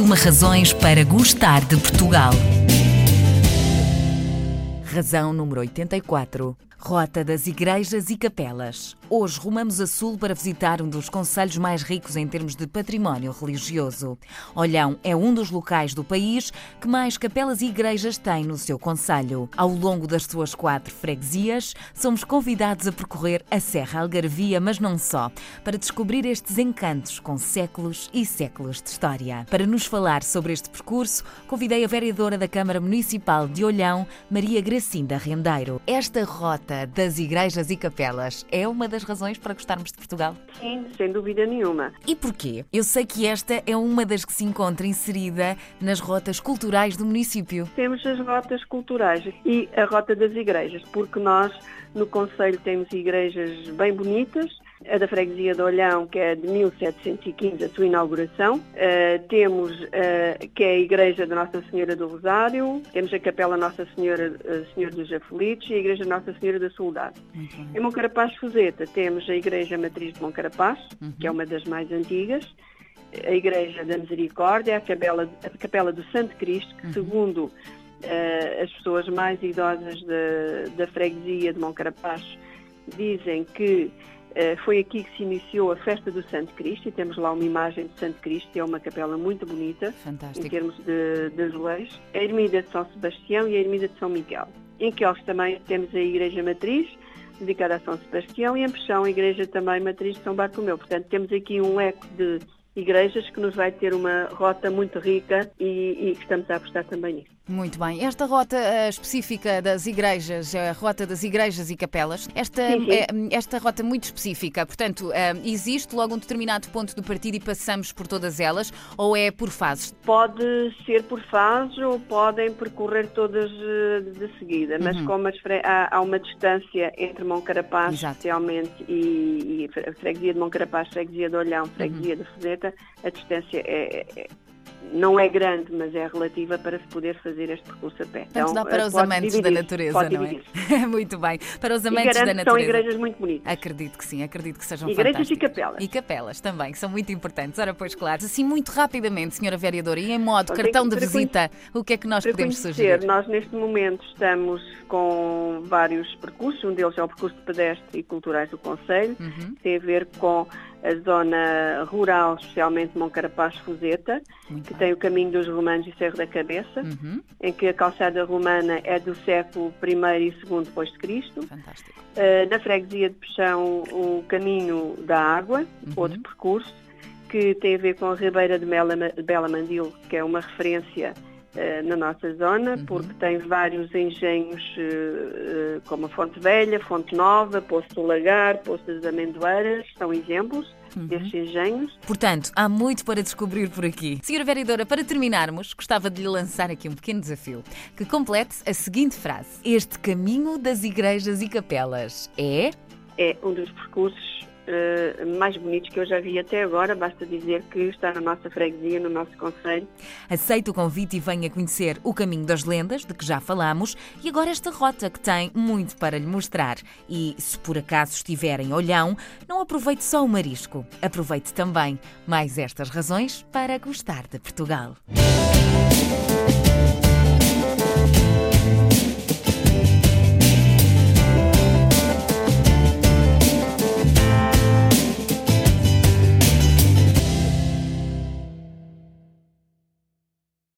uma razões para gostar de Portugal. Razão número 84. Rota das Igrejas e Capelas. Hoje rumamos a sul para visitar um dos conselhos mais ricos em termos de património religioso. Olhão é um dos locais do país que mais capelas e igrejas tem no seu conselho. Ao longo das suas quatro freguesias, somos convidados a percorrer a Serra Algarvia, mas não só, para descobrir estes encantos com séculos e séculos de história. Para nos falar sobre este percurso, convidei a vereadora da Câmara Municipal de Olhão, Maria Gracinda Rendeiro. Esta rota das igrejas e capelas é uma das razões para gostarmos de Portugal? Sim, sem dúvida nenhuma. E porquê? Eu sei que esta é uma das que se encontra inserida nas rotas culturais do município. Temos as rotas culturais e a rota das igrejas, porque nós no Conselho temos igrejas bem bonitas, a da Freguesia de Olhão, que é de 1715, a sua inauguração. Uh, temos, uh, que é a Igreja da Nossa Senhora do Rosário, temos a Capela Nossa Senhora uh, Senhor dos Aflitos e a Igreja Nossa Senhora da Soldado. Uhum. Em Moncarapaz Fuseta temos a Igreja Matriz de Moncarapaz, uhum. que é uma das mais antigas, a Igreja da Misericórdia, a Capela, a Capela do Santo Cristo, que uhum. segundo as pessoas mais idosas da, da freguesia de Moncarapaz dizem que foi aqui que se iniciou a festa do Santo Cristo e temos lá uma imagem de Santo Cristo, que é uma capela muito bonita Fantástico. em termos de, de azulejos. A Ermida de São Sebastião e a Ermida de São Miguel. Em Quelos também temos a Igreja Matriz, dedicada a São Sebastião, e em Peixão a Igreja também Matriz de São Bartolomeu. Portanto, temos aqui um eco de igrejas que nos vai ter uma rota muito rica e, e estamos a apostar também nisso. Muito bem. Esta rota uh, específica das igrejas, a rota das igrejas e capelas, esta, sim, sim. Uh, esta rota muito específica, portanto, uh, existe logo um determinado ponto do partido e passamos por todas elas ou é por fases? Pode ser por fases ou podem percorrer todas de seguida, mas uhum. como há, há, uma distância entre Moncarapaz, especialmente, e, e a freguesia de Moncarapaz, freguesia de Olhão, freguesia uhum. de Fezeta, a distância é, é não é grande, mas é relativa para se poder fazer este percurso a pé. Então, dá para os amantes dividir, da natureza, não é? muito bem. Para os amantes da natureza. são igrejas muito bonitas. Acredito que sim, acredito que sejam Igrejas e capelas. E capelas também, que são muito importantes. Ora, pois claro. Assim, muito rapidamente, senhora vereadora, e em modo cartão de visita, o que é que nós podemos sugerir? Nós, neste momento, estamos com vários percursos. Um deles é o percurso de pedestre e culturais do Conselho. Uhum. Tem a ver com a zona rural, especialmente Moncarapaz-Fuseta, que tem o caminho dos romanos e Cerro da Cabeça, uhum. em que a calçada romana é do século I e II depois de Cristo. Fantástico. Uh, na freguesia de Peixão, o caminho da água, uhum. outro percurso, que tem a ver com a Ribeira de Bela Mandil, que é uma referência na nossa zona, uhum. porque tem vários engenhos uh, como a Fonte Velha, Fonte Nova, Poço do Lagar, Poço das Amendoeiras, são exemplos uhum. desses engenhos. Portanto, há muito para descobrir por aqui. Senhora Vereadora, para terminarmos, gostava de lhe lançar aqui um pequeno desafio, que complete a seguinte frase. Este caminho das igrejas e capelas é... É um dos percursos uh, mais bonitos que eu já vi até agora. Basta dizer que está na nossa freguesia, no nosso conselho. Aceito o convite e venha conhecer o Caminho das Lendas, de que já falámos, e agora esta rota que tem muito para lhe mostrar. E se por acaso estiver em Olhão, não aproveite só o marisco, aproveite também mais estas razões para gostar de Portugal.